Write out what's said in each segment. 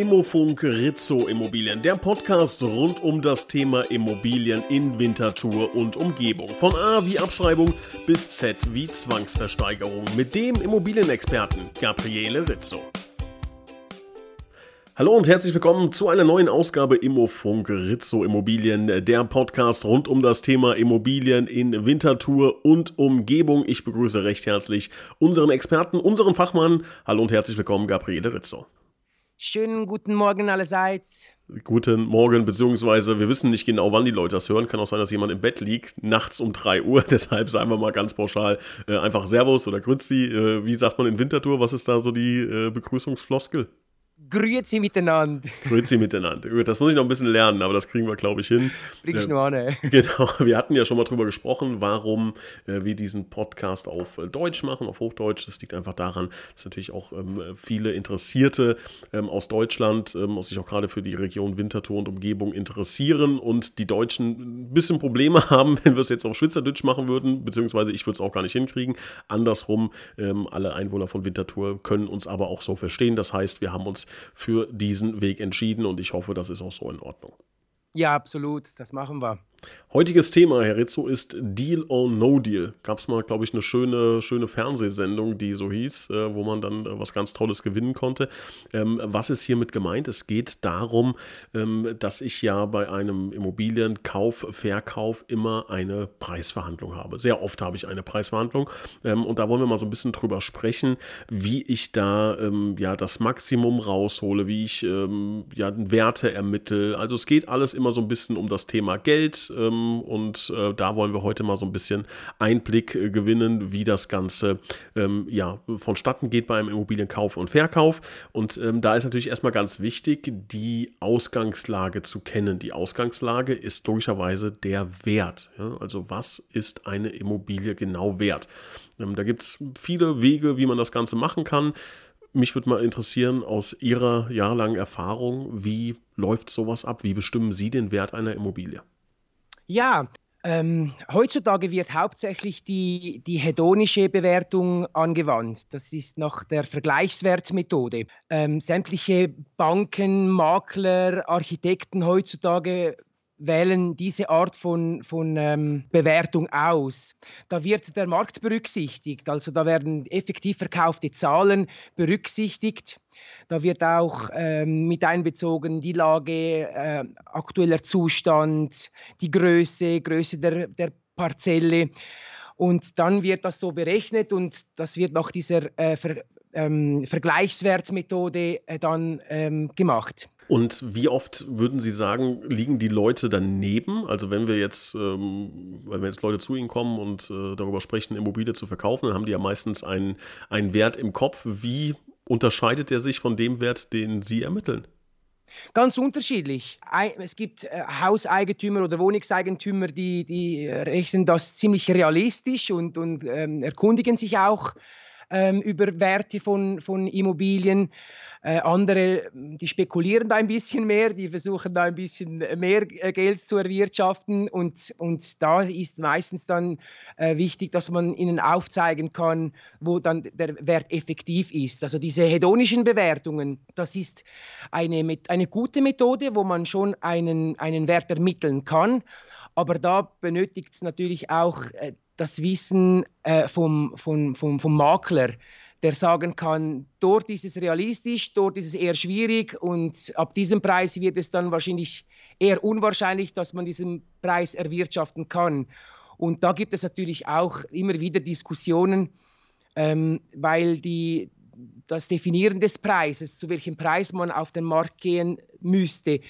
Immofunk Rizzo Immobilien, der Podcast rund um das Thema Immobilien in Winterthur und Umgebung. Von A wie Abschreibung bis Z wie Zwangsversteigerung mit dem Immobilienexperten Gabriele Rizzo. Hallo und herzlich willkommen zu einer neuen Ausgabe Immofunk Rizzo Immobilien, der Podcast rund um das Thema Immobilien in Winterthur und Umgebung. Ich begrüße recht herzlich unseren Experten, unseren Fachmann. Hallo und herzlich willkommen, Gabriele Rizzo. Schönen guten Morgen allerseits. Guten Morgen, beziehungsweise wir wissen nicht genau, wann die Leute das hören. Kann auch sein, dass jemand im Bett liegt, nachts um 3 Uhr. Deshalb sagen wir mal ganz pauschal äh, einfach Servus oder Grüezi. Äh, wie sagt man in Winterthur? Was ist da so die äh, Begrüßungsfloskel? Grüezi miteinander. Grüezi miteinander. Das muss ich noch ein bisschen lernen, aber das kriegen wir, glaube ich, hin. Bringst du äh, an. Genau, wir hatten ja schon mal drüber gesprochen, warum äh, wir diesen Podcast auf äh, Deutsch machen, auf Hochdeutsch. Das liegt einfach daran, dass natürlich auch ähm, viele Interessierte ähm, aus Deutschland ähm, sich auch gerade für die Region Winterthur und Umgebung interessieren und die Deutschen ein bisschen Probleme haben, wenn wir es jetzt auf Schweizerdeutsch machen würden, beziehungsweise ich würde es auch gar nicht hinkriegen. Andersrum, ähm, alle Einwohner von Winterthur können uns aber auch so verstehen. Das heißt, wir haben uns für diesen Weg entschieden und ich hoffe, das ist auch so in Ordnung. Ja, absolut, das machen wir. Heutiges Thema, Herr Rizzo, ist Deal or No Deal. Gab es mal, glaube ich, eine schöne, schöne Fernsehsendung, die so hieß, äh, wo man dann äh, was ganz Tolles gewinnen konnte. Ähm, was ist hiermit gemeint? Es geht darum, ähm, dass ich ja bei einem Immobilienkauf, Verkauf immer eine Preisverhandlung habe. Sehr oft habe ich eine Preisverhandlung. Ähm, und da wollen wir mal so ein bisschen drüber sprechen, wie ich da ähm, ja das Maximum raushole, wie ich ähm, ja Werte ermittle. Also es geht alles immer so ein bisschen um das Thema Geld ähm, und äh, da wollen wir heute mal so ein bisschen Einblick äh, gewinnen, wie das Ganze ähm, ja, vonstatten geht beim Immobilienkauf und Verkauf. Und ähm, da ist natürlich erstmal ganz wichtig, die Ausgangslage zu kennen. Die Ausgangslage ist logischerweise der Wert. Ja? Also was ist eine Immobilie genau wert? Ähm, da gibt es viele Wege, wie man das Ganze machen kann. Mich würde mal interessieren, aus Ihrer jahrelangen Erfahrung, wie läuft sowas ab? Wie bestimmen Sie den Wert einer Immobilie? Ja, ähm, heutzutage wird hauptsächlich die, die hedonische Bewertung angewandt. Das ist nach der Vergleichswertmethode. Ähm, sämtliche Banken, Makler, Architekten heutzutage wählen diese Art von, von ähm, Bewertung aus. Da wird der Markt berücksichtigt, also da werden effektiv verkaufte Zahlen berücksichtigt. Da wird auch ähm, mit einbezogen die Lage, äh, aktueller Zustand, die Größe, Größe der, der Parzelle. Und dann wird das so berechnet und das wird nach dieser äh, Ver, ähm, Vergleichswertmethode äh, dann ähm, gemacht. Und wie oft würden Sie sagen, liegen die Leute daneben? Also wenn wir jetzt, ähm, wenn jetzt Leute zu Ihnen kommen und äh, darüber sprechen, Immobilie zu verkaufen, dann haben die ja meistens einen, einen Wert im Kopf. Wie unterscheidet der sich von dem Wert, den Sie ermitteln? Ganz unterschiedlich. Es gibt äh, Hauseigentümer oder Wohnungseigentümer, die, die rechnen das ziemlich realistisch und, und ähm, erkundigen sich auch ähm, über Werte von, von Immobilien. Äh, andere, die spekulieren da ein bisschen mehr, die versuchen da ein bisschen mehr äh, Geld zu erwirtschaften und, und da ist meistens dann äh, wichtig, dass man ihnen aufzeigen kann, wo dann der Wert effektiv ist. Also diese hedonischen Bewertungen, das ist eine, eine gute Methode, wo man schon einen, einen Wert ermitteln kann, aber da benötigt es natürlich auch äh, das Wissen äh, vom, vom, vom, vom Makler der sagen kann, dort ist es realistisch, dort ist es eher schwierig und ab diesem Preis wird es dann wahrscheinlich eher unwahrscheinlich, dass man diesen Preis erwirtschaften kann. Und da gibt es natürlich auch immer wieder Diskussionen, ähm, weil die, das Definieren des Preises, zu welchem Preis man auf den Markt gehen müsste,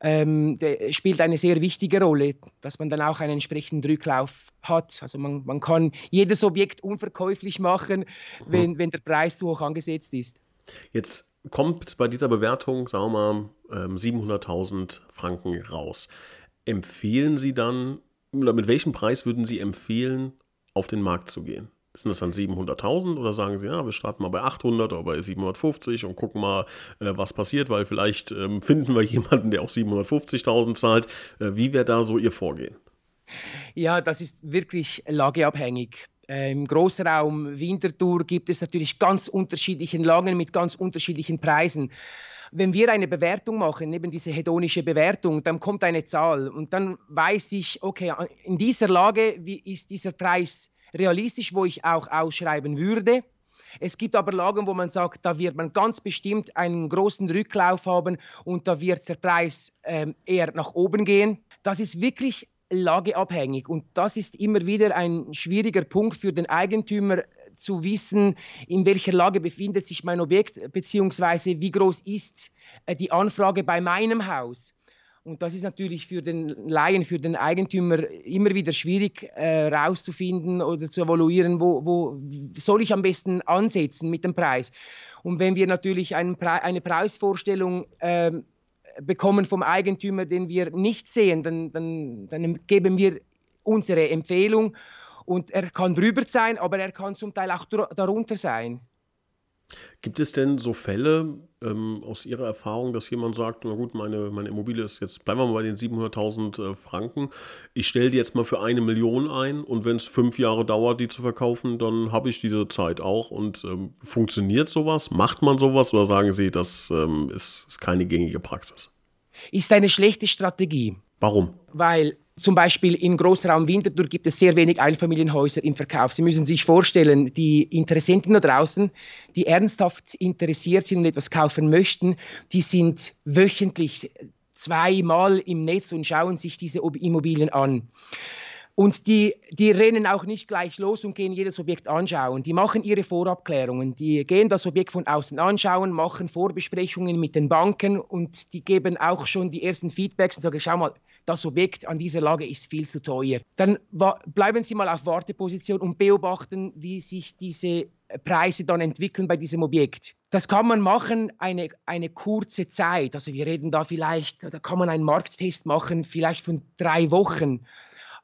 ähm, spielt eine sehr wichtige Rolle, dass man dann auch einen entsprechenden Rücklauf hat. Also man, man kann jedes Objekt unverkäuflich machen, wenn, wenn der Preis zu hoch angesetzt ist. Jetzt kommt bei dieser Bewertung, sagen wir mal, 700.000 ähm, Franken raus. Empfehlen Sie dann, oder mit welchem Preis würden Sie empfehlen, auf den Markt zu gehen? Sind das dann 700.000 oder sagen Sie, ja, wir starten mal bei 800 oder bei 750 und gucken mal, äh, was passiert, weil vielleicht ähm, finden wir jemanden, der auch 750.000 zahlt. Äh, wie wäre da so Ihr Vorgehen? Ja, das ist wirklich lageabhängig. Äh, Im Großraum Winterthur gibt es natürlich ganz unterschiedliche Lagen mit ganz unterschiedlichen Preisen. wenn wir eine Bewertung machen, eben diese hedonische Bewertung, dann kommt eine Zahl und dann weiß ich, okay, in dieser Lage ist dieser Preis realistisch, wo ich auch ausschreiben würde. Es gibt aber Lagen, wo man sagt, da wird man ganz bestimmt einen großen Rücklauf haben und da wird der Preis ähm, eher nach oben gehen. Das ist wirklich lageabhängig und das ist immer wieder ein schwieriger Punkt für den Eigentümer zu wissen, in welcher Lage befindet sich mein Objekt beziehungsweise wie groß ist äh, die Anfrage bei meinem Haus. Und das ist natürlich für den Laien, für den Eigentümer immer wieder schwierig herauszufinden äh, oder zu evaluieren, wo, wo soll ich am besten ansetzen mit dem Preis. Und wenn wir natürlich Pre eine Preisvorstellung äh, bekommen vom Eigentümer, den wir nicht sehen, dann, dann, dann geben wir unsere Empfehlung und er kann drüber sein, aber er kann zum Teil auch darunter sein. Gibt es denn so Fälle ähm, aus Ihrer Erfahrung, dass jemand sagt, na gut, meine, meine Immobilie ist jetzt, bleiben wir mal bei den 700.000 äh, Franken, ich stelle die jetzt mal für eine Million ein und wenn es fünf Jahre dauert, die zu verkaufen, dann habe ich diese Zeit auch und ähm, funktioniert sowas? Macht man sowas oder sagen Sie, das ähm, ist, ist keine gängige Praxis? Ist eine schlechte Strategie. Warum? Weil zum Beispiel im Großraum Winterthur gibt es sehr wenig Einfamilienhäuser im Verkauf. Sie müssen sich vorstellen, die Interessenten da draußen, die ernsthaft interessiert sind und etwas kaufen möchten, die sind wöchentlich zweimal im Netz und schauen sich diese Immobilien an. Und die, die rennen auch nicht gleich los und gehen jedes Objekt anschauen. Die machen ihre Vorabklärungen. Die gehen das Objekt von außen anschauen, machen Vorbesprechungen mit den Banken und die geben auch schon die ersten Feedbacks und sagen, schau mal, das Objekt an dieser Lage ist viel zu teuer. Dann bleiben Sie mal auf Warteposition und beobachten, wie sich diese Preise dann entwickeln bei diesem Objekt. Das kann man machen eine, eine kurze Zeit. Also wir reden da vielleicht, da kann man einen Markttest machen, vielleicht von drei Wochen.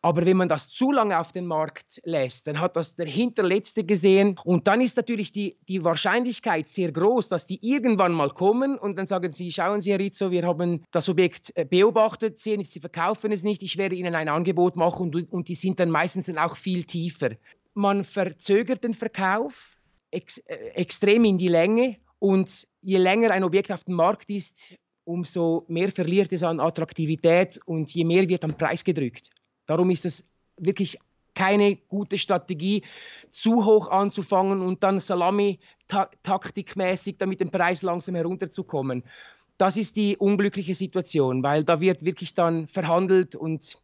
Aber wenn man das zu lange auf den Markt lässt, dann hat das der Hinterletzte gesehen. Und dann ist natürlich die, die Wahrscheinlichkeit sehr groß, dass die irgendwann mal kommen und dann sagen sie, schauen Sie, Herr Rizzo, wir haben das Objekt äh, beobachtet, sehen, Sie verkaufen es nicht, ich werde Ihnen ein Angebot machen und, und die sind dann meistens dann auch viel tiefer. Man verzögert den Verkauf ex, äh, extrem in die Länge und je länger ein Objekt auf dem Markt ist, umso mehr verliert es an Attraktivität und je mehr wird am Preis gedrückt. Darum ist es wirklich keine gute Strategie, zu hoch anzufangen und dann Salami-taktikmäßig damit den Preis langsam herunterzukommen. Das ist die unglückliche Situation, weil da wird wirklich dann verhandelt und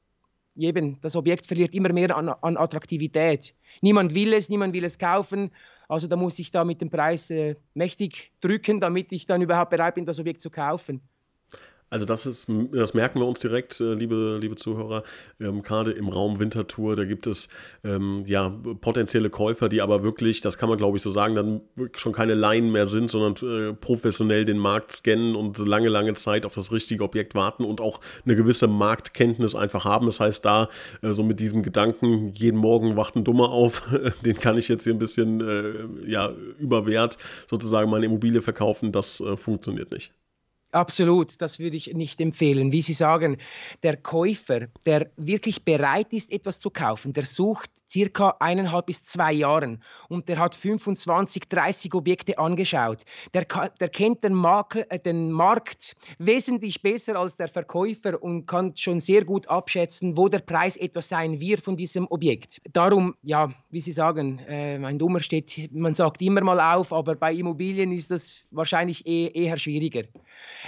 eben das Objekt verliert immer mehr an, an Attraktivität. Niemand will es, niemand will es kaufen, also da muss ich da mit dem Preis äh, mächtig drücken, damit ich dann überhaupt bereit bin, das Objekt zu kaufen. Also das ist, das merken wir uns direkt, äh, liebe, liebe Zuhörer. Ähm, Gerade im Raum Wintertour, da gibt es ähm, ja potenzielle Käufer, die aber wirklich, das kann man glaube ich so sagen, dann schon keine Laien mehr sind, sondern äh, professionell den Markt scannen und lange, lange Zeit auf das richtige Objekt warten und auch eine gewisse Marktkenntnis einfach haben. Das heißt, da äh, so mit diesem Gedanken, jeden Morgen wacht ein Dummer auf, den kann ich jetzt hier ein bisschen äh, ja, überwert sozusagen meine Immobilie verkaufen, das äh, funktioniert nicht. Absolut, das würde ich nicht empfehlen. Wie Sie sagen, der Käufer, der wirklich bereit ist, etwas zu kaufen, der sucht circa eineinhalb bis zwei Jahren und der hat 25, 30 Objekte angeschaut. Der, der kennt den, Mark, äh, den Markt wesentlich besser als der Verkäufer und kann schon sehr gut abschätzen, wo der Preis etwas sein wird von diesem Objekt. Darum, ja, wie Sie sagen, äh, ein Dummer steht, man sagt immer mal auf, aber bei Immobilien ist das wahrscheinlich eh, eher schwieriger.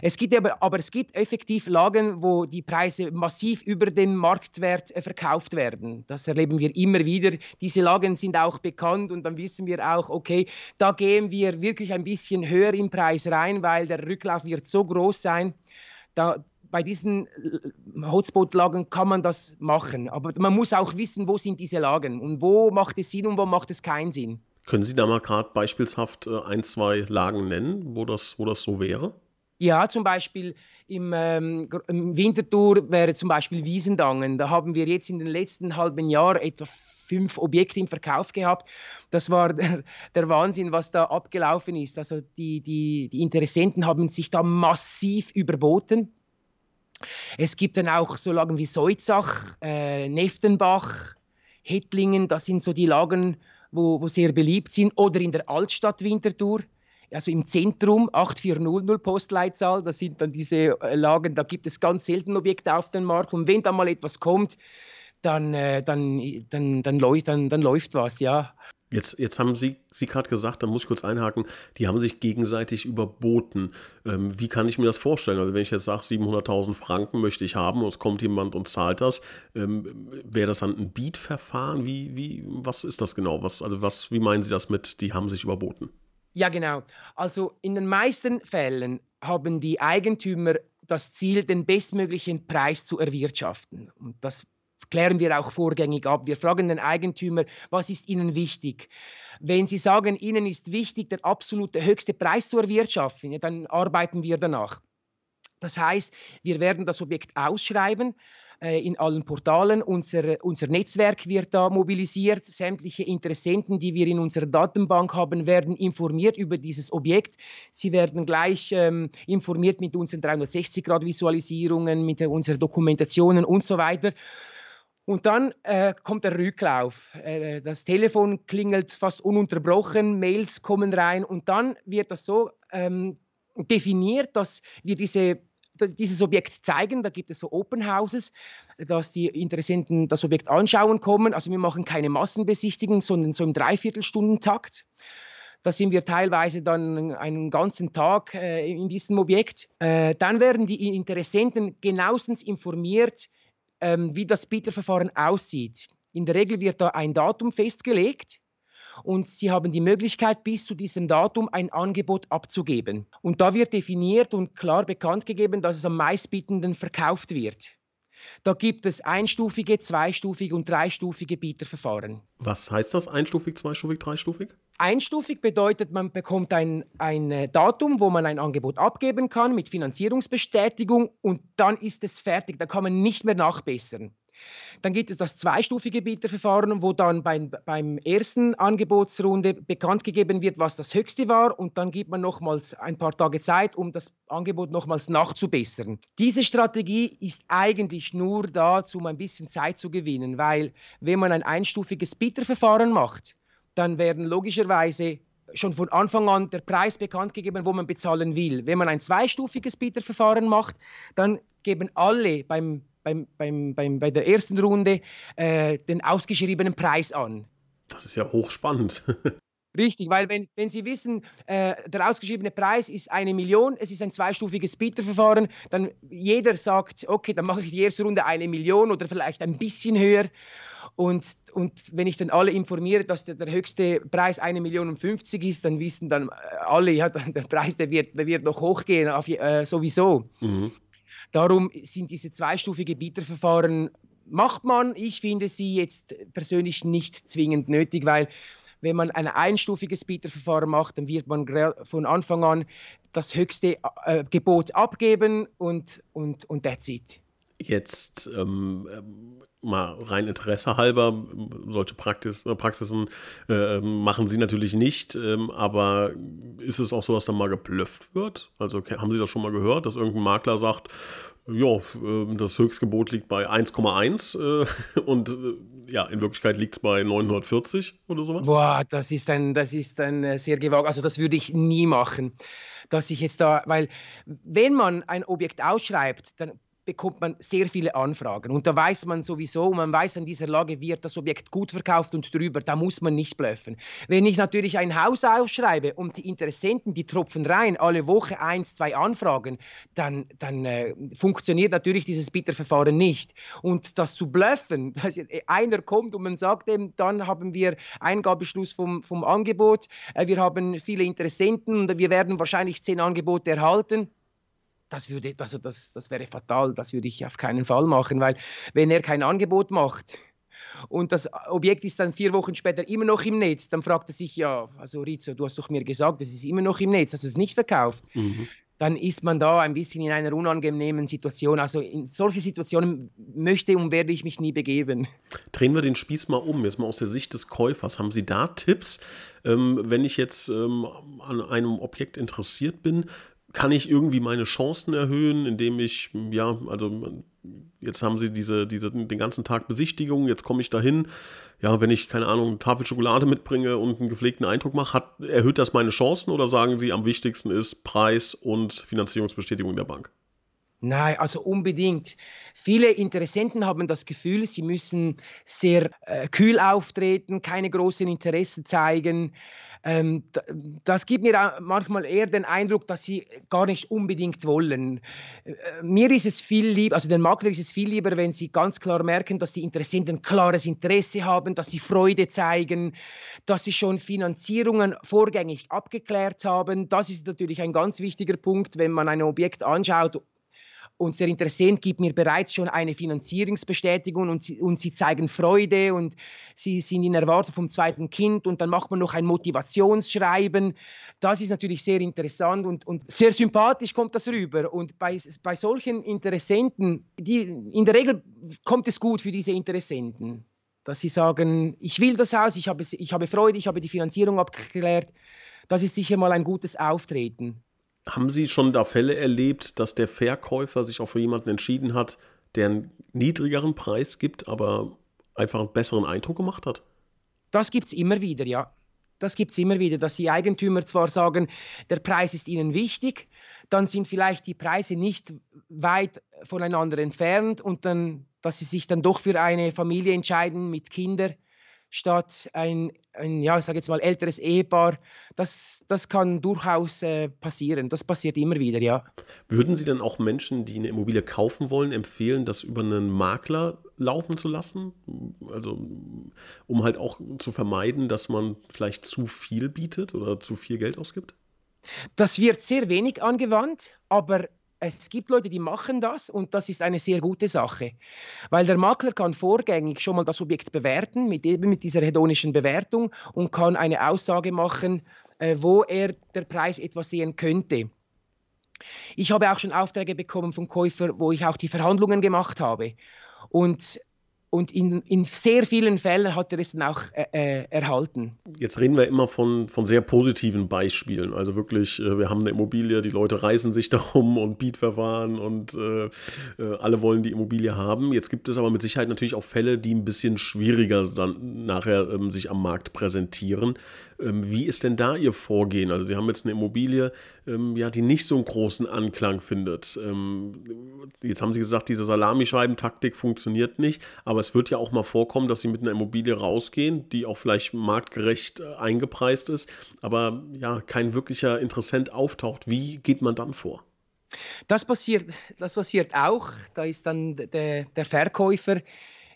Es gibt aber, aber es gibt effektiv Lagen, wo die Preise massiv über dem Marktwert äh, verkauft werden. Das erleben wir immer wieder. Diese Lagen sind auch bekannt und dann wissen wir auch, okay, da gehen wir wirklich ein bisschen höher im Preis rein, weil der Rücklauf wird so groß sein. Da, bei diesen äh, Hotspot-Lagen kann man das machen. Aber man muss auch wissen, wo sind diese Lagen und wo macht es Sinn und wo macht es keinen Sinn. Können Sie da mal gerade beispielshaft äh, ein, zwei Lagen nennen, wo das, wo das so wäre? Ja, zum Beispiel im, ähm, im Winterthur wäre zum Beispiel Wiesendangen. Da haben wir jetzt in den letzten halben Jahr etwa fünf Objekte im Verkauf gehabt. Das war der, der Wahnsinn, was da abgelaufen ist. Also die, die, die Interessenten haben sich da massiv überboten. Es gibt dann auch so Lagen wie Seutzach, äh, Neftenbach, Hettlingen, das sind so die Lagen, wo, wo sehr beliebt sind. Oder in der Altstadt Winterthur also im Zentrum 8400 Postleitzahl, das sind dann diese äh, Lagen, da gibt es ganz selten Objekte auf dem Markt und wenn da mal etwas kommt, dann, äh, dann, dann, dann, läuft, dann, dann läuft was, ja. Jetzt, jetzt haben Sie, Sie gerade gesagt, da muss ich kurz einhaken, die haben sich gegenseitig überboten. Ähm, wie kann ich mir das vorstellen? Also wenn ich jetzt sage, 700.000 Franken möchte ich haben und es kommt jemand und zahlt das, ähm, wäre das dann ein Beat-Verfahren? Wie, wie, was ist das genau? Was, also was, wie meinen Sie das mit, die haben sich überboten? Ja, genau. Also in den meisten Fällen haben die Eigentümer das Ziel, den bestmöglichen Preis zu erwirtschaften. Und das klären wir auch vorgängig ab. Wir fragen den Eigentümer, was ist Ihnen wichtig? Wenn Sie sagen, Ihnen ist wichtig, der absolute höchste Preis zu erwirtschaften, ja, dann arbeiten wir danach. Das heißt, wir werden das Objekt ausschreiben in allen Portalen. Unser, unser Netzwerk wird da mobilisiert. Sämtliche Interessenten, die wir in unserer Datenbank haben, werden informiert über dieses Objekt. Sie werden gleich ähm, informiert mit unseren 360-Grad-Visualisierungen, mit unseren Dokumentationen und so weiter. Und dann äh, kommt der Rücklauf. Äh, das Telefon klingelt fast ununterbrochen, Mails kommen rein und dann wird das so ähm, definiert, dass wir diese, dieses Objekt zeigen. Da gibt es so Open Houses, dass die Interessenten das Objekt anschauen kommen. Also wir machen keine Massenbesichtigung, sondern so im Dreiviertelstundentakt. Da sind wir teilweise dann einen ganzen Tag äh, in diesem Objekt. Äh, dann werden die Interessenten genauestens informiert, ähm, wie das Bieterverfahren aussieht. In der Regel wird da ein Datum festgelegt und Sie haben die Möglichkeit, bis zu diesem Datum ein Angebot abzugeben. Und da wird definiert und klar bekannt gegeben, dass es am meistbietenden verkauft wird. Da gibt es einstufige, zweistufige und dreistufige Bieterverfahren. Was heißt das? Einstufig, zweistufig, dreistufig? Einstufig bedeutet, man bekommt ein, ein äh, Datum, wo man ein Angebot abgeben kann mit Finanzierungsbestätigung und dann ist es fertig. Da kann man nicht mehr nachbessern. Dann gibt es das zweistufige Bieterverfahren, wo dann beim, beim ersten Angebotsrunde bekannt gegeben wird, was das höchste war und dann gibt man nochmals ein paar Tage Zeit, um das Angebot nochmals nachzubessern. Diese Strategie ist eigentlich nur dazu, um ein bisschen Zeit zu gewinnen, weil wenn man ein einstufiges Bieterverfahren macht, dann werden logischerweise schon von Anfang an der Preis bekannt gegeben, wo man bezahlen will. Wenn man ein zweistufiges Bieterverfahren macht, dann geben alle beim beim, beim, beim, bei der ersten Runde äh, den ausgeschriebenen Preis an. Das ist ja hochspannend. Richtig, weil wenn, wenn Sie wissen, äh, der ausgeschriebene Preis ist eine Million, es ist ein zweistufiges Bieterverfahren, dann jeder sagt, okay, dann mache ich die erste Runde eine Million oder vielleicht ein bisschen höher. Und, und wenn ich dann alle informiere, dass der, der höchste Preis eine Million und 50 ist, dann wissen dann alle, ja, der Preis, der wird, der wird noch hochgehen, auf, äh, sowieso. Mhm. Darum sind diese zweistufige Bieterverfahren, macht man, ich finde sie jetzt persönlich nicht zwingend nötig, weil wenn man ein einstufiges Bieterverfahren macht, dann wird man von Anfang an das höchste äh, Gebot abgeben und, und, und that's it. Jetzt ähm, mal rein Interesse halber, solche Praxis, äh, Praxisen äh, machen Sie natürlich nicht, ähm, aber ist es auch so, dass da mal geblufft wird? Also haben Sie das schon mal gehört, dass irgendein Makler sagt, ja, äh, das Höchstgebot liegt bei 1,1 äh, und äh, ja, in Wirklichkeit liegt es bei 940 oder sowas? Boah, das ist ein, das ist ein sehr gewagt, also das würde ich nie machen dass ich jetzt da, weil wenn man ein Objekt ausschreibt, dann bekommt man sehr viele Anfragen. Und da weiß man sowieso, man weiß, an dieser Lage wird das Objekt gut verkauft und drüber, da muss man nicht bluffen. Wenn ich natürlich ein Haus ausschreibe und die Interessenten, die tropfen rein, alle Woche eins, zwei Anfragen, dann, dann äh, funktioniert natürlich dieses Bieterverfahren nicht. Und das zu bluffen, dass einer kommt und man sagt dem, dann haben wir Eingabeschluss vom, vom Angebot, äh, wir haben viele Interessenten und wir werden wahrscheinlich zehn Angebote erhalten das, würde, also das, das wäre fatal, das würde ich auf keinen Fall machen, weil wenn er kein Angebot macht und das Objekt ist dann vier Wochen später immer noch im Netz, dann fragt er sich, ja, also Rizzo, du hast doch mir gesagt, es ist immer noch im Netz, hast du es nicht verkauft? Mhm. Dann ist man da ein bisschen in einer unangenehmen Situation. Also in solche Situationen möchte und werde ich mich nie begeben. Drehen wir den Spieß mal um, jetzt mal aus der Sicht des Käufers. Haben Sie da Tipps, ähm, wenn ich jetzt ähm, an einem Objekt interessiert bin, kann ich irgendwie meine Chancen erhöhen, indem ich, ja, also jetzt haben sie diese, diese, den ganzen Tag Besichtigung, jetzt komme ich dahin. Ja, wenn ich, keine Ahnung, eine Tafel Schokolade mitbringe und einen gepflegten Eindruck mache, hat, erhöht das meine Chancen oder sagen Sie, am wichtigsten ist Preis und Finanzierungsbestätigung der Bank? Nein, also unbedingt. Viele Interessenten haben das Gefühl, sie müssen sehr äh, kühl auftreten, keine großen Interessen zeigen. Ähm, das gibt mir manchmal eher den Eindruck, dass sie gar nicht unbedingt wollen. Äh, mir ist es viel lieber, also den Makler ist es viel lieber, wenn sie ganz klar merken, dass die Interessenten klares Interesse haben, dass sie Freude zeigen, dass sie schon Finanzierungen vorgängig abgeklärt haben. Das ist natürlich ein ganz wichtiger Punkt, wenn man ein Objekt anschaut und der Interessent gibt mir bereits schon eine Finanzierungsbestätigung und sie, und sie zeigen Freude und sie sind in Erwartung vom zweiten Kind und dann macht man noch ein Motivationsschreiben. Das ist natürlich sehr interessant und, und sehr sympathisch kommt das rüber. Und bei, bei solchen Interessenten, die, in der Regel kommt es gut für diese Interessenten, dass sie sagen, ich will das Haus, ich habe, ich habe Freude, ich habe die Finanzierung abgeklärt. Das ist sicher mal ein gutes Auftreten. Haben Sie schon da Fälle erlebt, dass der Verkäufer sich auch für jemanden entschieden hat, der einen niedrigeren Preis gibt, aber einfach einen besseren Eindruck gemacht hat? Das gibt es immer wieder, ja. Das gibt es immer wieder, dass die Eigentümer zwar sagen, der Preis ist ihnen wichtig, dann sind vielleicht die Preise nicht weit voneinander entfernt und dann, dass sie sich dann doch für eine Familie entscheiden mit Kindern statt ein, ein ja, ich sage jetzt mal, älteres Ehepaar. Das, das kann durchaus äh, passieren. Das passiert immer wieder, ja. Würden Sie dann auch Menschen, die eine Immobilie kaufen wollen, empfehlen, das über einen Makler laufen zu lassen? Also, um halt auch zu vermeiden, dass man vielleicht zu viel bietet oder zu viel Geld ausgibt? Das wird sehr wenig angewandt, aber es gibt Leute, die machen das und das ist eine sehr gute Sache, weil der Makler kann vorgängig schon mal das Objekt bewerten mit, eben mit dieser hedonischen Bewertung und kann eine Aussage machen, äh, wo er der Preis etwas sehen könnte. Ich habe auch schon Aufträge bekommen von Käufer, wo ich auch die Verhandlungen gemacht habe. Und und in, in, sehr vielen Fällen hat er es dann auch äh, äh, erhalten. Jetzt reden wir immer von, von sehr positiven Beispielen. Also wirklich, äh, wir haben eine Immobilie, die Leute reißen sich darum und Bietverfahren und äh, äh, alle wollen die Immobilie haben. Jetzt gibt es aber mit Sicherheit natürlich auch Fälle, die ein bisschen schwieriger dann nachher ähm, sich am Markt präsentieren. Ähm, wie ist denn da Ihr Vorgehen? Also Sie haben jetzt eine Immobilie, ähm, ja, die nicht so einen großen Anklang findet. Ähm, jetzt haben Sie gesagt, diese Salamischeiben-Taktik funktioniert nicht, aber es wird ja auch mal vorkommen, dass Sie mit einer Immobilie rausgehen, die auch vielleicht marktgerecht äh, eingepreist ist, aber ja, kein wirklicher Interessent auftaucht. Wie geht man dann vor? Das passiert, das passiert auch. Da ist dann der, der Verkäufer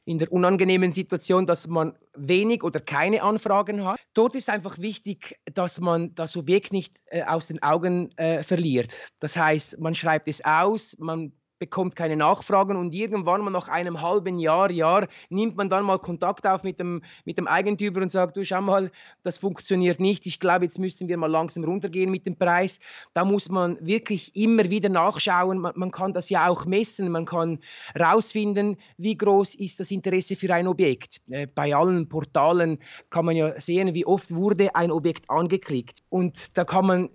in der unangenehmen Situation, dass man wenig oder keine Anfragen hat. Dort ist einfach wichtig, dass man das Objekt nicht äh, aus den Augen äh, verliert. Das heißt, man schreibt es aus, man bekommt keine Nachfragen und irgendwann mal nach einem halben Jahr, Jahr, nimmt man dann mal Kontakt auf mit dem, mit dem Eigentümer und sagt, du schau mal, das funktioniert nicht, ich glaube, jetzt müssten wir mal langsam runtergehen mit dem Preis. Da muss man wirklich immer wieder nachschauen, man, man kann das ja auch messen, man kann rausfinden, wie groß ist das Interesse für ein Objekt. Äh, bei allen Portalen kann man ja sehen, wie oft wurde ein Objekt angeklickt und da kann man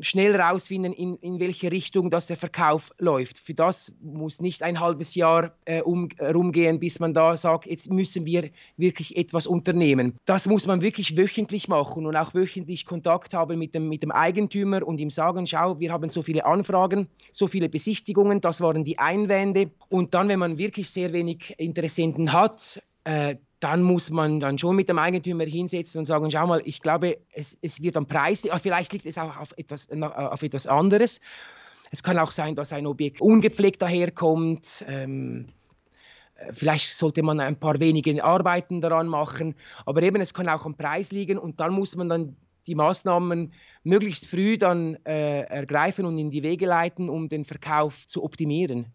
schnell rausfinden, in, in welche Richtung das der Verkauf läuft. Für das muss nicht ein halbes Jahr äh, um, rumgehen, bis man da sagt, jetzt müssen wir wirklich etwas unternehmen. Das muss man wirklich wöchentlich machen und auch wöchentlich Kontakt haben mit dem, mit dem Eigentümer und ihm sagen, schau, wir haben so viele Anfragen, so viele Besichtigungen, das waren die Einwände. Und dann, wenn man wirklich sehr wenig Interessenten hat, äh, dann muss man dann schon mit dem Eigentümer hinsetzen und sagen, schau mal, ich glaube, es, es wird am Preis, vielleicht liegt es auch auf etwas, auf etwas anderes. Es kann auch sein, dass ein Objekt ungepflegt daherkommt. Ähm, vielleicht sollte man ein paar wenige Arbeiten daran machen, aber eben es kann auch am Preis liegen und dann muss man dann die Maßnahmen möglichst früh dann äh, ergreifen und in die Wege leiten, um den Verkauf zu optimieren.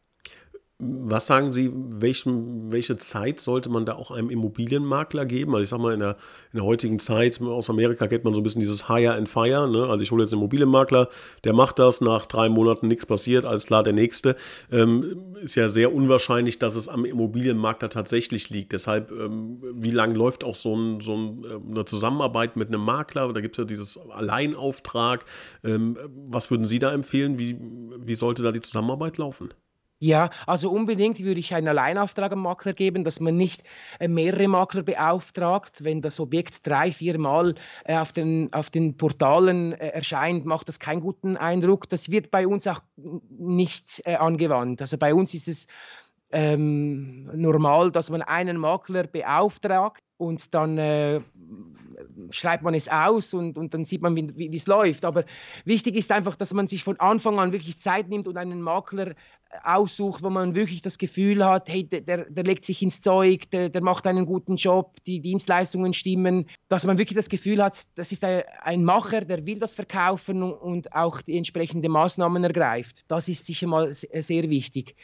Was sagen Sie, welchen, welche Zeit sollte man da auch einem Immobilienmakler geben? Also ich sag mal, in der, in der heutigen Zeit aus Amerika kennt man so ein bisschen dieses Hire and Fire. Ne? Also ich hole jetzt einen Immobilienmakler, der macht das, nach drei Monaten nichts passiert, alles klar, der nächste. Ähm, ist ja sehr unwahrscheinlich, dass es am Immobilienmakler tatsächlich liegt. Deshalb, ähm, wie lange läuft auch so, ein, so ein, äh, eine Zusammenarbeit mit einem Makler? Da gibt es ja dieses Alleinauftrag. Ähm, was würden Sie da empfehlen? Wie, wie sollte da die Zusammenarbeit laufen? Ja, also unbedingt würde ich einen Alleinauftrag am Makler geben, dass man nicht äh, mehrere Makler beauftragt. Wenn das Objekt drei, vier Mal äh, auf, den, auf den Portalen äh, erscheint, macht das keinen guten Eindruck. Das wird bei uns auch nicht angewandt. Also bei uns ist es ähm, normal, dass man einen Makler beauftragt und dann äh, schreibt man es aus und, und dann sieht man, wie es läuft. Aber wichtig ist einfach, dass man sich von Anfang an wirklich Zeit nimmt und einen Makler aussucht, wo man wirklich das Gefühl hat, hey, der, der legt sich ins Zeug, der, der, macht einen guten Job, die Dienstleistungen stimmen, dass man wirklich das Gefühl hat, das ist ein, Macher, der will das verkaufen und auch die entsprechenden Maßnahmen ergreift. Das ist sicher mal sehr wichtig.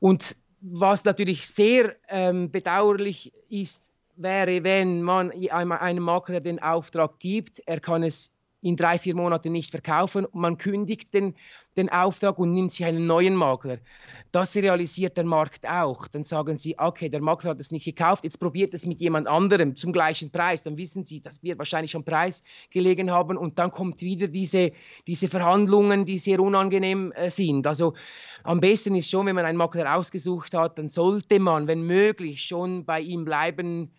Und was natürlich sehr ähm, bedauerlich ist, wäre, wenn man einem Makler den Auftrag gibt, er kann es in drei, vier Monaten nicht verkaufen. Man kündigt den, den Auftrag und nimmt sich einen neuen Makler. Das realisiert der Markt auch. Dann sagen sie, okay, der Makler hat es nicht gekauft, jetzt probiert es mit jemand anderem zum gleichen Preis. Dann wissen sie, das wird wahrscheinlich am Preis gelegen haben und dann kommt wieder diese, diese Verhandlungen, die sehr unangenehm äh, sind. Also am besten ist schon, wenn man einen Makler ausgesucht hat, dann sollte man, wenn möglich, schon bei ihm bleiben,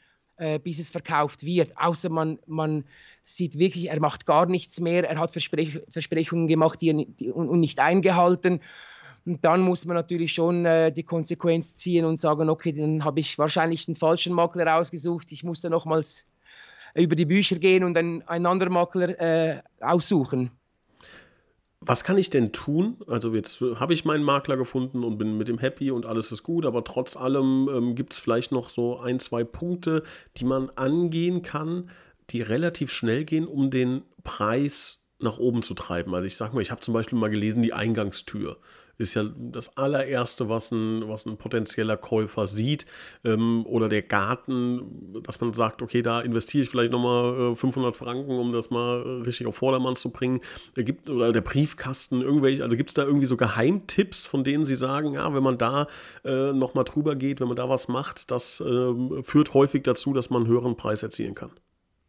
äh, bis es verkauft wird. Außer man, man sieht wirklich, er macht gar nichts mehr, er hat Versprech Versprechungen gemacht die er, die, und, und, nicht eingehalten. Und dann muss man natürlich schon äh, die Konsequenz ziehen und sagen, okay, dann habe ich wahrscheinlich den falschen Makler ausgesucht, ich muss dann nochmals über die Bücher gehen und einen, einen anderen Makler äh, aussuchen. Was kann ich denn tun? Also jetzt habe ich meinen Makler gefunden und bin mit dem happy und alles ist gut, aber trotz allem ähm, gibt es vielleicht noch so ein, zwei Punkte, die man angehen kann, die relativ schnell gehen, um den Preis nach oben zu treiben. Also ich sage mal, ich habe zum Beispiel mal gelesen, die Eingangstür ist ja das allererste, was ein, was ein potenzieller Käufer sieht. Ähm, oder der Garten, dass man sagt, okay, da investiere ich vielleicht nochmal äh, 500 Franken, um das mal äh, richtig auf Vordermann zu bringen. Äh, gibt, oder der Briefkasten, irgendwelche, also gibt es da irgendwie so Geheimtipps, von denen Sie sagen, ja, wenn man da äh, nochmal drüber geht, wenn man da was macht, das äh, führt häufig dazu, dass man einen höheren Preis erzielen kann.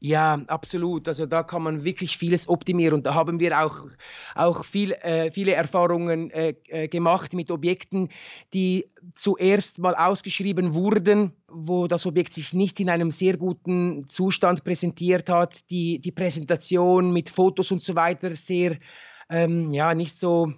Ja, absolut. Also da kann man wirklich vieles optimieren und da haben wir auch, auch viel, äh, viele Erfahrungen äh, äh, gemacht mit Objekten, die zuerst mal ausgeschrieben wurden, wo das Objekt sich nicht in einem sehr guten Zustand präsentiert hat, die, die Präsentation mit Fotos und so weiter sehr, ähm, ja, nicht so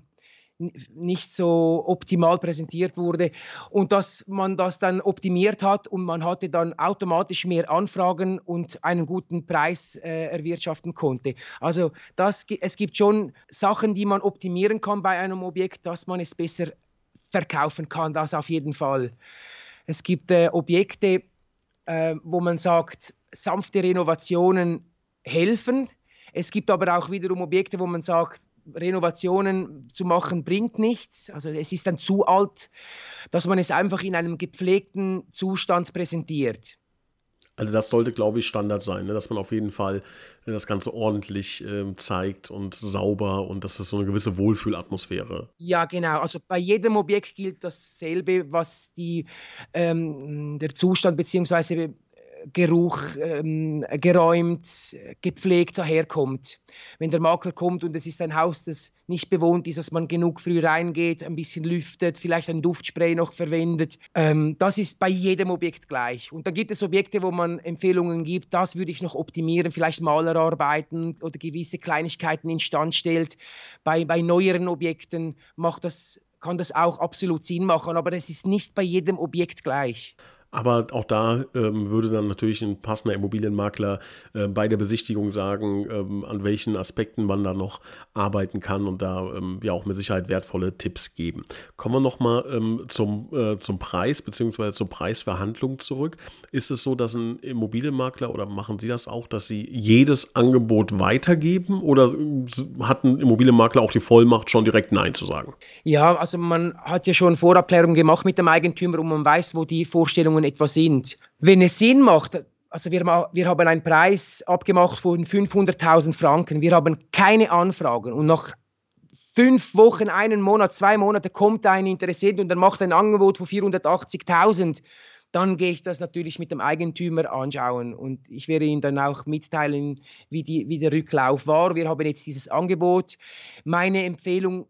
nicht so optimal präsentiert wurde und dass man das dann optimiert hat und man hatte dann automatisch mehr Anfragen und einen guten Preis äh, erwirtschaften konnte. Also das, es gibt schon Sachen, die man optimieren kann bei einem Objekt, dass man es besser verkaufen kann, das auf jeden Fall. Es gibt äh, Objekte, äh, wo man sagt, sanfte Renovationen helfen. Es gibt aber auch wiederum Objekte, wo man sagt, Renovationen zu machen bringt nichts. Also es ist dann zu alt, dass man es einfach in einem gepflegten Zustand präsentiert. Also das sollte, glaube ich, Standard sein, ne? dass man auf jeden Fall äh, das Ganze ordentlich äh, zeigt und sauber und dass es so eine gewisse Wohlfühlatmosphäre. Ja, genau. Also bei jedem Objekt gilt dasselbe, was die, ähm, der Zustand bzw. Geruch ähm, geräumt, gepflegt daherkommt. Wenn der Makler kommt und es ist ein Haus, das nicht bewohnt ist, dass man genug früh reingeht, ein bisschen lüftet, vielleicht ein Duftspray noch verwendet. Ähm, das ist bei jedem Objekt gleich. Und dann gibt es Objekte, wo man Empfehlungen gibt, das würde ich noch optimieren, vielleicht Malerarbeiten oder gewisse Kleinigkeiten instand stellt. Bei, bei neueren Objekten macht das, kann das auch absolut Sinn machen, aber es ist nicht bei jedem Objekt gleich. Aber auch da ähm, würde dann natürlich ein passender Immobilienmakler äh, bei der Besichtigung sagen, ähm, an welchen Aspekten man da noch arbeiten kann und da ähm, ja auch mit Sicherheit wertvolle Tipps geben. Kommen wir nochmal ähm, zum, äh, zum Preis bzw. zur Preisverhandlung zurück. Ist es so, dass ein Immobilienmakler oder machen Sie das auch, dass Sie jedes Angebot weitergeben oder äh, hat ein Immobilienmakler auch die Vollmacht, schon direkt Nein zu sagen? Ja, also man hat ja schon Vorabklärung gemacht mit dem Eigentümer und man weiß, wo die Vorstellungen etwa sind. Wenn es Sinn macht, also wir, wir haben einen Preis abgemacht von 500.000 Franken, wir haben keine Anfragen und nach fünf Wochen, einen Monat, zwei Monate kommt ein Interessent und er macht ein Angebot von 480.000, dann gehe ich das natürlich mit dem Eigentümer anschauen und ich werde Ihnen dann auch mitteilen, wie, die, wie der Rücklauf war. Wir haben jetzt dieses Angebot. Meine Empfehlung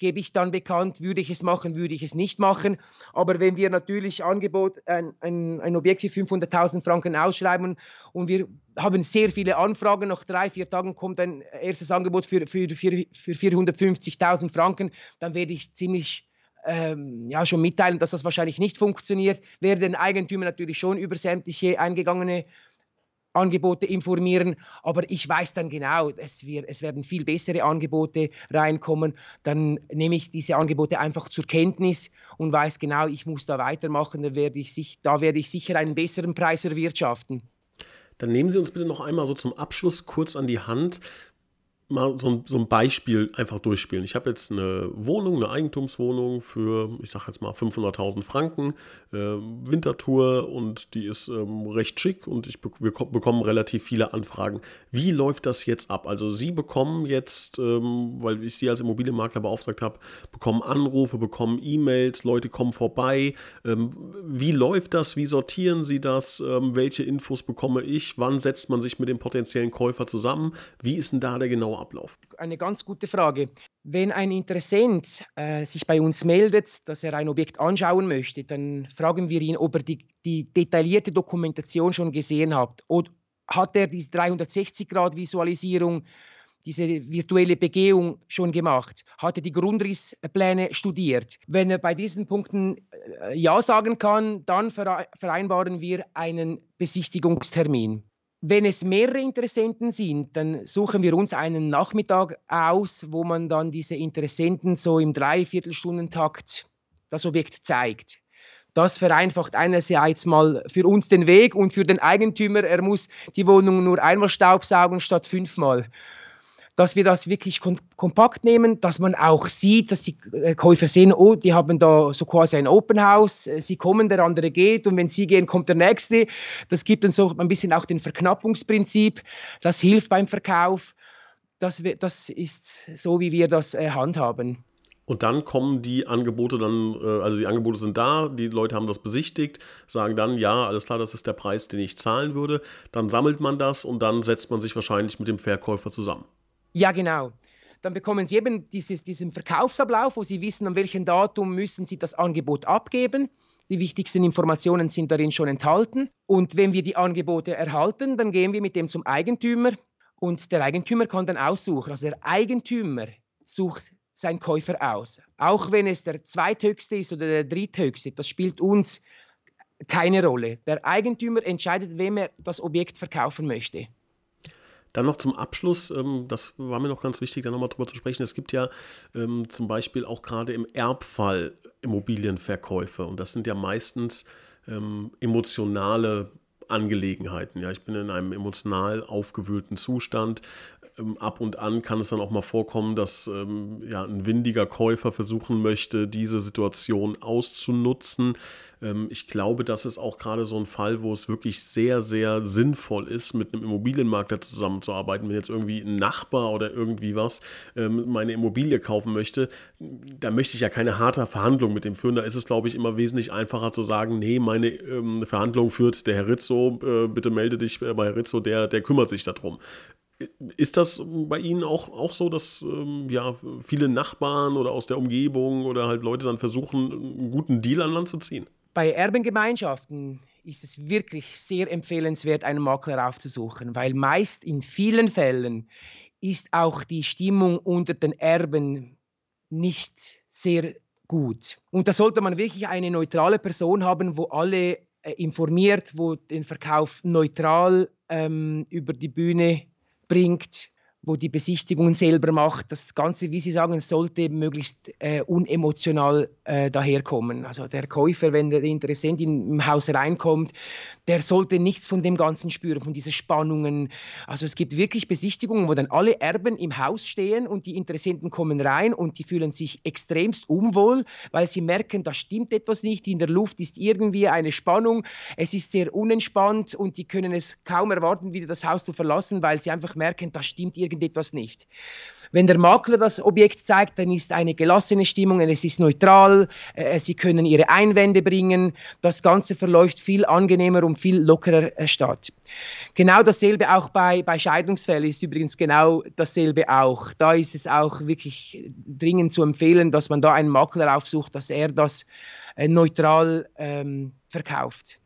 gebe ich dann bekannt, würde ich es machen, würde ich es nicht machen. Aber wenn wir natürlich Angebot, ein, ein, ein Objekt für 500.000 Franken ausschreiben und wir haben sehr viele Anfragen, nach drei, vier Tagen kommt ein erstes Angebot für, für, für, für 450.000 Franken, dann werde ich ziemlich ähm, ja, schon mitteilen, dass das wahrscheinlich nicht funktioniert. Werde den Eigentümer natürlich schon über sämtliche eingegangene Angebote informieren, aber ich weiß dann genau, es, wird, es werden viel bessere Angebote reinkommen. Dann nehme ich diese Angebote einfach zur Kenntnis und weiß genau, ich muss da weitermachen, da werde ich, da werde ich sicher einen besseren Preis erwirtschaften. Dann nehmen Sie uns bitte noch einmal so zum Abschluss kurz an die Hand, mal so ein, so ein Beispiel einfach durchspielen. Ich habe jetzt eine Wohnung, eine Eigentumswohnung für, ich sage jetzt mal 500.000 Franken, äh, Wintertour und die ist ähm, recht schick und ich wir bekommen relativ viele Anfragen. Wie läuft das jetzt ab? Also Sie bekommen jetzt, ähm, weil ich Sie als Immobilienmakler beauftragt habe, bekommen Anrufe, bekommen E-Mails, Leute kommen vorbei. Ähm, wie läuft das? Wie sortieren Sie das? Ähm, welche Infos bekomme ich? Wann setzt man sich mit dem potenziellen Käufer zusammen? Wie ist denn da der genaue Ablauf? Eine ganz gute Frage. Wenn ein Interessent äh, sich bei uns meldet, dass er ein Objekt anschauen möchte, dann fragen wir ihn, ob er die, die detaillierte Dokumentation schon gesehen hat. Oder hat er diese 360-Grad-Visualisierung, diese virtuelle Begehung schon gemacht? Hat er die Grundrisspläne studiert? Wenn er bei diesen Punkten äh, Ja sagen kann, dann vereinbaren wir einen Besichtigungstermin. Wenn es mehrere Interessenten sind, dann suchen wir uns einen Nachmittag aus, wo man dann diese Interessenten so im Dreiviertelstundentakt das Objekt zeigt. Das vereinfacht einerseits mal für uns den Weg und für den Eigentümer, er muss die Wohnung nur einmal staubsaugen statt fünfmal dass wir das wirklich kompakt nehmen, dass man auch sieht, dass die äh, Käufer sehen, oh, die haben da so quasi ein Open House, äh, sie kommen, der andere geht und wenn sie gehen, kommt der nächste. Das gibt dann so ein bisschen auch den Verknappungsprinzip, das hilft beim Verkauf. Das, das ist so, wie wir das äh, handhaben. Und dann kommen die Angebote dann, also die Angebote sind da, die Leute haben das besichtigt, sagen dann, ja, alles klar, das ist der Preis, den ich zahlen würde. Dann sammelt man das und dann setzt man sich wahrscheinlich mit dem Verkäufer zusammen. Ja, genau. Dann bekommen Sie eben dieses, diesen Verkaufsablauf, wo Sie wissen, an welchem Datum müssen Sie das Angebot abgeben. Die wichtigsten Informationen sind darin schon enthalten. Und wenn wir die Angebote erhalten, dann gehen wir mit dem zum Eigentümer und der Eigentümer kann dann aussuchen. Also der Eigentümer sucht seinen Käufer aus. Auch wenn es der zweithöchste ist oder der dritthöchste, das spielt uns keine Rolle. Der Eigentümer entscheidet, wem er das Objekt verkaufen möchte. Dann noch zum Abschluss, ähm, das war mir noch ganz wichtig, da nochmal drüber zu sprechen. Es gibt ja ähm, zum Beispiel auch gerade im Erbfall Immobilienverkäufe und das sind ja meistens ähm, emotionale Angelegenheiten. Ja, ich bin in einem emotional aufgewühlten Zustand. Ähm, ab und an kann es dann auch mal vorkommen, dass ähm, ja, ein windiger Käufer versuchen möchte, diese Situation auszunutzen. Ähm, ich glaube, das ist auch gerade so ein Fall, wo es wirklich sehr, sehr sinnvoll ist, mit einem Immobilienmakler zusammenzuarbeiten. Wenn jetzt irgendwie ein Nachbar oder irgendwie was ähm, meine Immobilie kaufen möchte, da möchte ich ja keine harte Verhandlung mit dem führen. Da ist es, glaube ich, immer wesentlich einfacher zu sagen, nee, meine ähm, Verhandlung führt der Herr Rizzo, äh, bitte melde dich bei Herr Rizzo, der, der kümmert sich darum. Ist das bei Ihnen auch, auch so, dass ähm, ja, viele Nachbarn oder aus der Umgebung oder halt Leute dann versuchen, einen guten Deal an Land zu ziehen? Bei Erbengemeinschaften ist es wirklich sehr empfehlenswert, einen Makler aufzusuchen, weil meist in vielen Fällen ist auch die Stimmung unter den Erben nicht sehr gut. Und da sollte man wirklich eine neutrale Person haben, wo alle äh, informiert, wo den Verkauf neutral ähm, über die Bühne bringt, wo die Besichtigungen selber macht. Das Ganze, wie Sie sagen, sollte möglichst äh, unemotional äh, daherkommen. Also der Käufer, wenn der Interessent im Haus reinkommt, der sollte nichts von dem Ganzen spüren, von diesen Spannungen. Also es gibt wirklich Besichtigungen, wo dann alle Erben im Haus stehen und die Interessenten kommen rein und die fühlen sich extremst unwohl, weil sie merken, da stimmt etwas nicht, in der Luft ist irgendwie eine Spannung, es ist sehr unentspannt und die können es kaum erwarten, wieder das Haus zu verlassen, weil sie einfach merken, da stimmt irgendwie irgendetwas nicht. Wenn der Makler das Objekt zeigt, dann ist eine gelassene Stimmung, es ist neutral, äh, Sie können Ihre Einwände bringen, das Ganze verläuft viel angenehmer und viel lockerer äh, statt. Genau dasselbe auch bei, bei Scheidungsfällen ist übrigens genau dasselbe auch. Da ist es auch wirklich dringend zu empfehlen, dass man da einen Makler aufsucht, dass er das äh, neutral ähm, verkauft.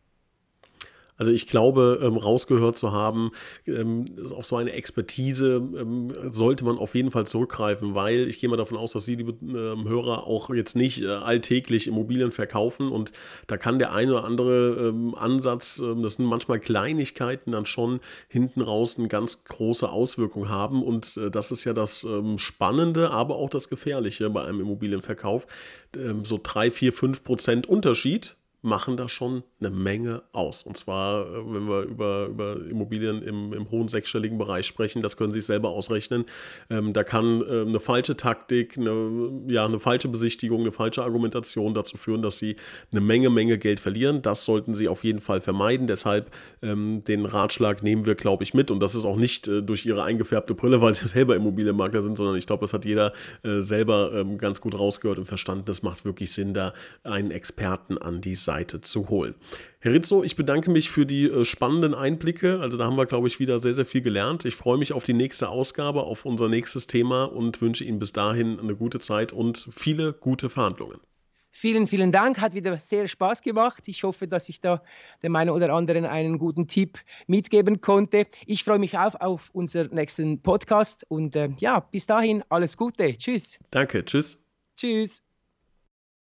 Also ich glaube, ähm, rausgehört zu haben, ähm, auf so eine Expertise ähm, sollte man auf jeden Fall zurückgreifen, weil ich gehe mal davon aus, dass Sie, liebe ähm, Hörer, auch jetzt nicht äh, alltäglich Immobilien verkaufen und da kann der eine oder andere ähm, Ansatz, ähm, das sind manchmal Kleinigkeiten, dann schon hinten raus eine ganz große Auswirkung haben und äh, das ist ja das Spannende, aber auch das Gefährliche bei einem Immobilienverkauf. so drei, vier, fünf Prozent Unterschied machen da schon eine Menge aus. Und zwar, äh, wenn wir über, über Immobilien im, im hohen sechsstelligen Bereich sprechen, das können Sie sich selber ausrechnen. Ähm, da kann äh, eine falsche Taktik, eine, ja, eine falsche Besichtigung, eine falsche Argumentation dazu führen, dass Sie eine Menge, Menge Geld verlieren. Das sollten Sie auf jeden Fall vermeiden. Deshalb ähm, den Ratschlag nehmen wir, glaube ich, mit. Und das ist auch nicht äh, durch Ihre eingefärbte Brille, weil Sie selber Immobilienmakler sind, sondern ich glaube, das hat jeder äh, selber ähm, ganz gut rausgehört und verstanden. Es macht wirklich Sinn, da einen Experten an die Seite Seite zu holen. Herr Rizzo, ich bedanke mich für die äh, spannenden Einblicke. Also da haben wir, glaube ich, wieder sehr, sehr viel gelernt. Ich freue mich auf die nächste Ausgabe, auf unser nächstes Thema und wünsche Ihnen bis dahin eine gute Zeit und viele gute Verhandlungen. Vielen, vielen Dank. Hat wieder sehr Spaß gemacht. Ich hoffe, dass ich da dem einen oder anderen einen guten Tipp mitgeben konnte. Ich freue mich auf, auf unseren nächsten Podcast und äh, ja, bis dahin alles Gute. Tschüss. Danke. Tschüss. Tschüss.